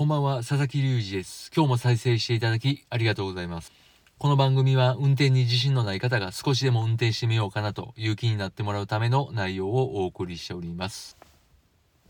こんばんは、佐々木隆二です。今日も再生していただきありがとうございます。この番組は運転に自信のない方が少しでも運転してみようかなという気になってもらうための内容をお送りしております。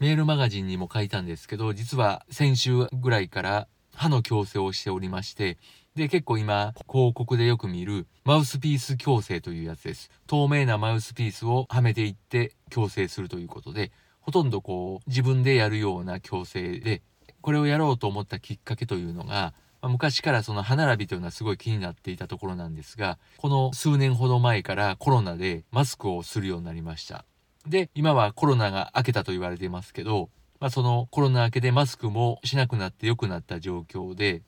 メールマガジンにも書いたんですけど、実は先週ぐらいから歯の矯正をしておりまして、で、結構今、広告でよく見るマウスピース矯正というやつです。透明なマウスピースをはめていって矯正するということで、ほとんどこう自分でやるような矯正で、これをやろうと思ったきっかけというのが、まあ昔からその歯並びというのはすごい気になっていたところなんですが、この数年ほど前からコロナでマスクをするようになりました。で、今はコロナが明けたと言われていますけど、まあそのコロナ明けでマスクもしなくなって良くなった状況で、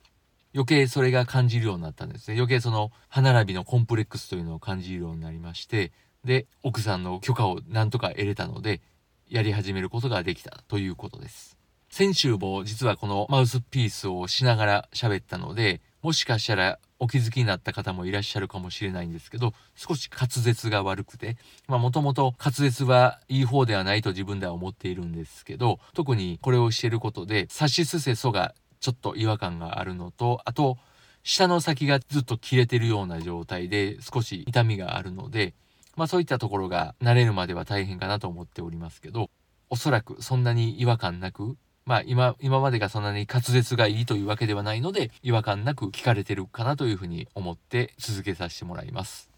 余計それが感じるようになったんですね。余計その歯並びのコンプレックスというのを感じるようになりまして、で、奥さんの許可をなんとか得れたので、やり始めることができたということです。先週も実はこのマウスピースをしながら喋ったので、もしかしたらお気づきになった方もいらっしゃるかもしれないんですけど、少し滑舌が悪くて、まあもともと滑舌はいい方ではないと自分では思っているんですけど、特にこれをしてることで、サシスセソがちょっと違和感があるのと、あと、下の先がずっと切れてるような状態で少し痛みがあるので、まあそういったところが慣れるまでは大変かなと思っておりますけど、おそらくそんなに違和感なく、まあ今、今までがそんなに滑舌がいいというわけではないので、違和感なく聞かれてるかなというふうに思って続けさせてもらいます。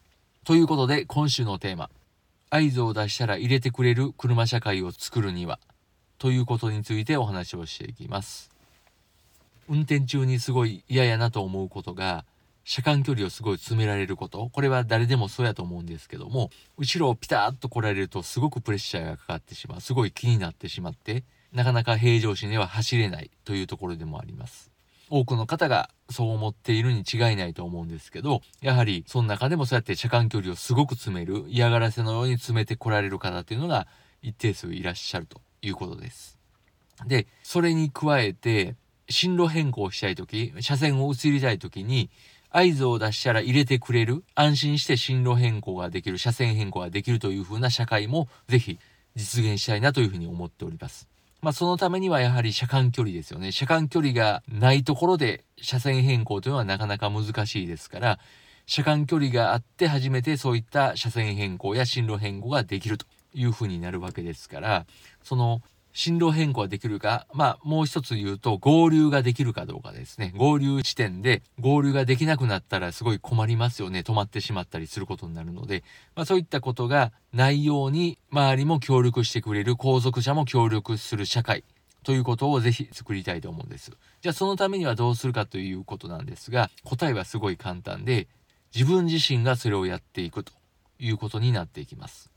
ということで今週のテーマ、合図を出したら入れてくれる車社会を作るには、ということについてお話をしていきます。運転中にすごい嫌やなと思うことが、車間距離をすごい詰められること。これは誰でもそうやと思うんですけども、後ろをピタッと来られるとすごくプレッシャーがかかってしまう。すごい気になってしまって、なかなか平常心では走れないというところでもあります。多くの方がそう思っているに違いないと思うんですけど、やはりその中でもそうやって車間距離をすごく詰める、嫌がらせのように詰めてこられる方っていうのが一定数いらっしゃるということです。で、それに加えて、進路変更したいとき、車線を移りたいときに、合図を出したら入れてくれる、安心して進路変更ができる、車線変更ができるという風な社会もぜひ実現したいなというふうに思っております。まあそのためにはやはり車間距離ですよね。車間距離がないところで車線変更というのはなかなか難しいですから、車間距離があって初めてそういった車線変更や進路変更ができるというふうになるわけですから、その進路変更ができるか、まあもう一つ言うと合流ができるかどうかですね。合流地点で合流ができなくなったらすごい困りますよね。止まってしまったりすることになるので、まあそういったことがないように周りも協力してくれる、後続車も協力する社会ということをぜひ作りたいと思うんです。じゃあそのためにはどうするかということなんですが、答えはすごい簡単で、自分自身がそれをやっていくということになっていきます。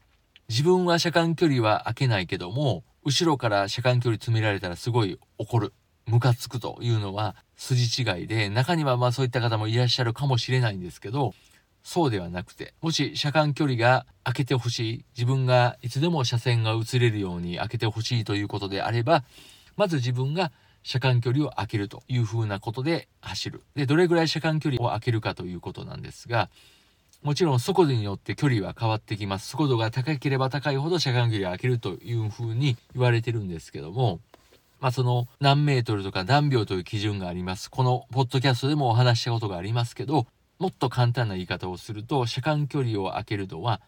自分は車間距離は空けないけども、後ろから車間距離詰められたらすごい怒る。ムカつくというのは筋違いで、中にはまあそういった方もいらっしゃるかもしれないんですけど、そうではなくて、もし車間距離が空けてほしい、自分がいつでも車線が移れるように空けてほしいということであれば、まず自分が車間距離を空けるというふうなことで走る。で、どれぐらい車間距離を空けるかということなんですが、もちろん速度によって距離は変わってきます。速度が高ければ高いほど車間距離を空けるというふうに言われてるんですけども、まあその何メートルとか何秒という基準があります。このポッドキャストでもお話したことがありますけど、もっと簡単な言い方をすると、車間距離を空けるのは、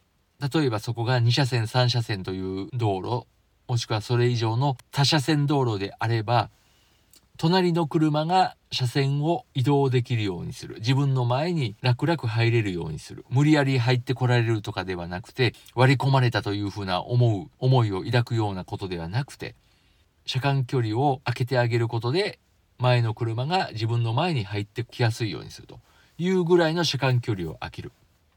例えばそこが2車線3車線という道路、もしくはそれ以上の多車線道路であれば、隣の車が車線を移動できるようにする。自分の前に楽々入れるようにする。無理やり入ってこられるとかではなくて、割り込まれたというふうな思う、思いを抱くようなことではなくて、車間距離を空けてあげることで、前の車が自分の前に入ってきやすいようにするというぐらいの車間距離を空ける。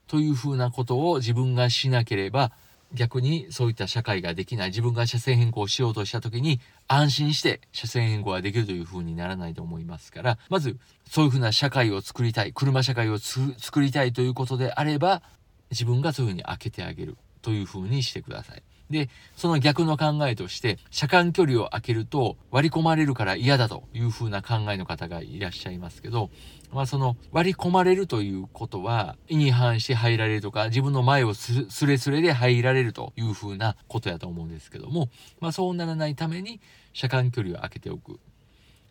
というふうなことを自分がしなければ逆にそういった社会ができない自分が車線変更しようとした時に安心して車線変更ができるというふうにならないと思いますからまずそういうふうな社会を作りたい車社会を作りたいということであれば自分がそういうふうに開けてあげるというふうにしてください。で、その逆の考えとして、車間距離を空けると割り込まれるから嫌だというふうな考えの方がいらっしゃいますけど、まあその割り込まれるということは、意に反して入られるとか、自分の前をすれすれで入られるというふうなことやと思うんですけども、まあそうならないために車間距離を空けておく。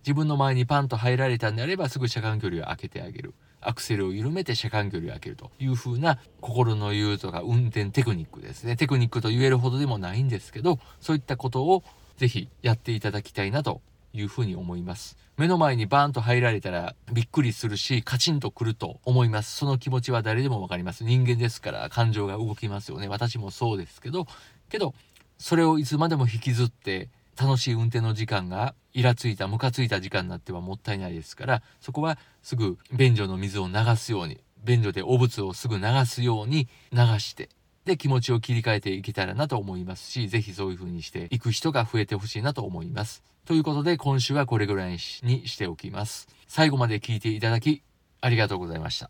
自分の前にパンと入られたんであればすぐ車間距離を空けてあげる。アクセルを緩めて車間距離を空けるという風な心の言うとか運転テクニックですね。テクニックと言えるほどでもないんですけど、そういったことをぜひやっていただきたいなというふうに思います。目の前にバーンと入られたらびっくりするし、カチンとくると思います。その気持ちは誰でもわかります。人間ですから感情が動きますよね。私もそうですけど、けど、それをいつまでも引きずって楽しい運転の時間がイラついたムカついた時間になってはもったいないですからそこはすぐ便所の水を流すように便所で汚物をすぐ流すように流してで気持ちを切り替えていけたらなと思いますし是非そういう風にしていく人が増えてほしいなと思います。ということで今週はこれぐらいにしておきます。最後まで聞いていただきありがとうございました。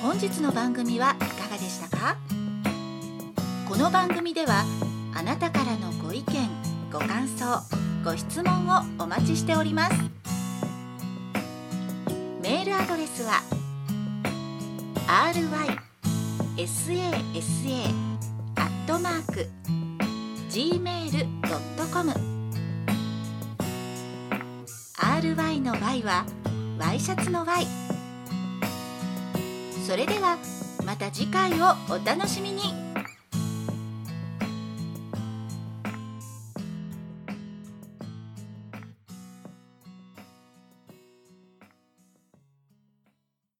本日の番組はいかがでしたか？の番組ではあなたからのご意見ご感想ご質問をお待ちしております。メールアドレスは rysasa.gmail.com ry の y はワイシャツの y それではまた次回をお楽しみに。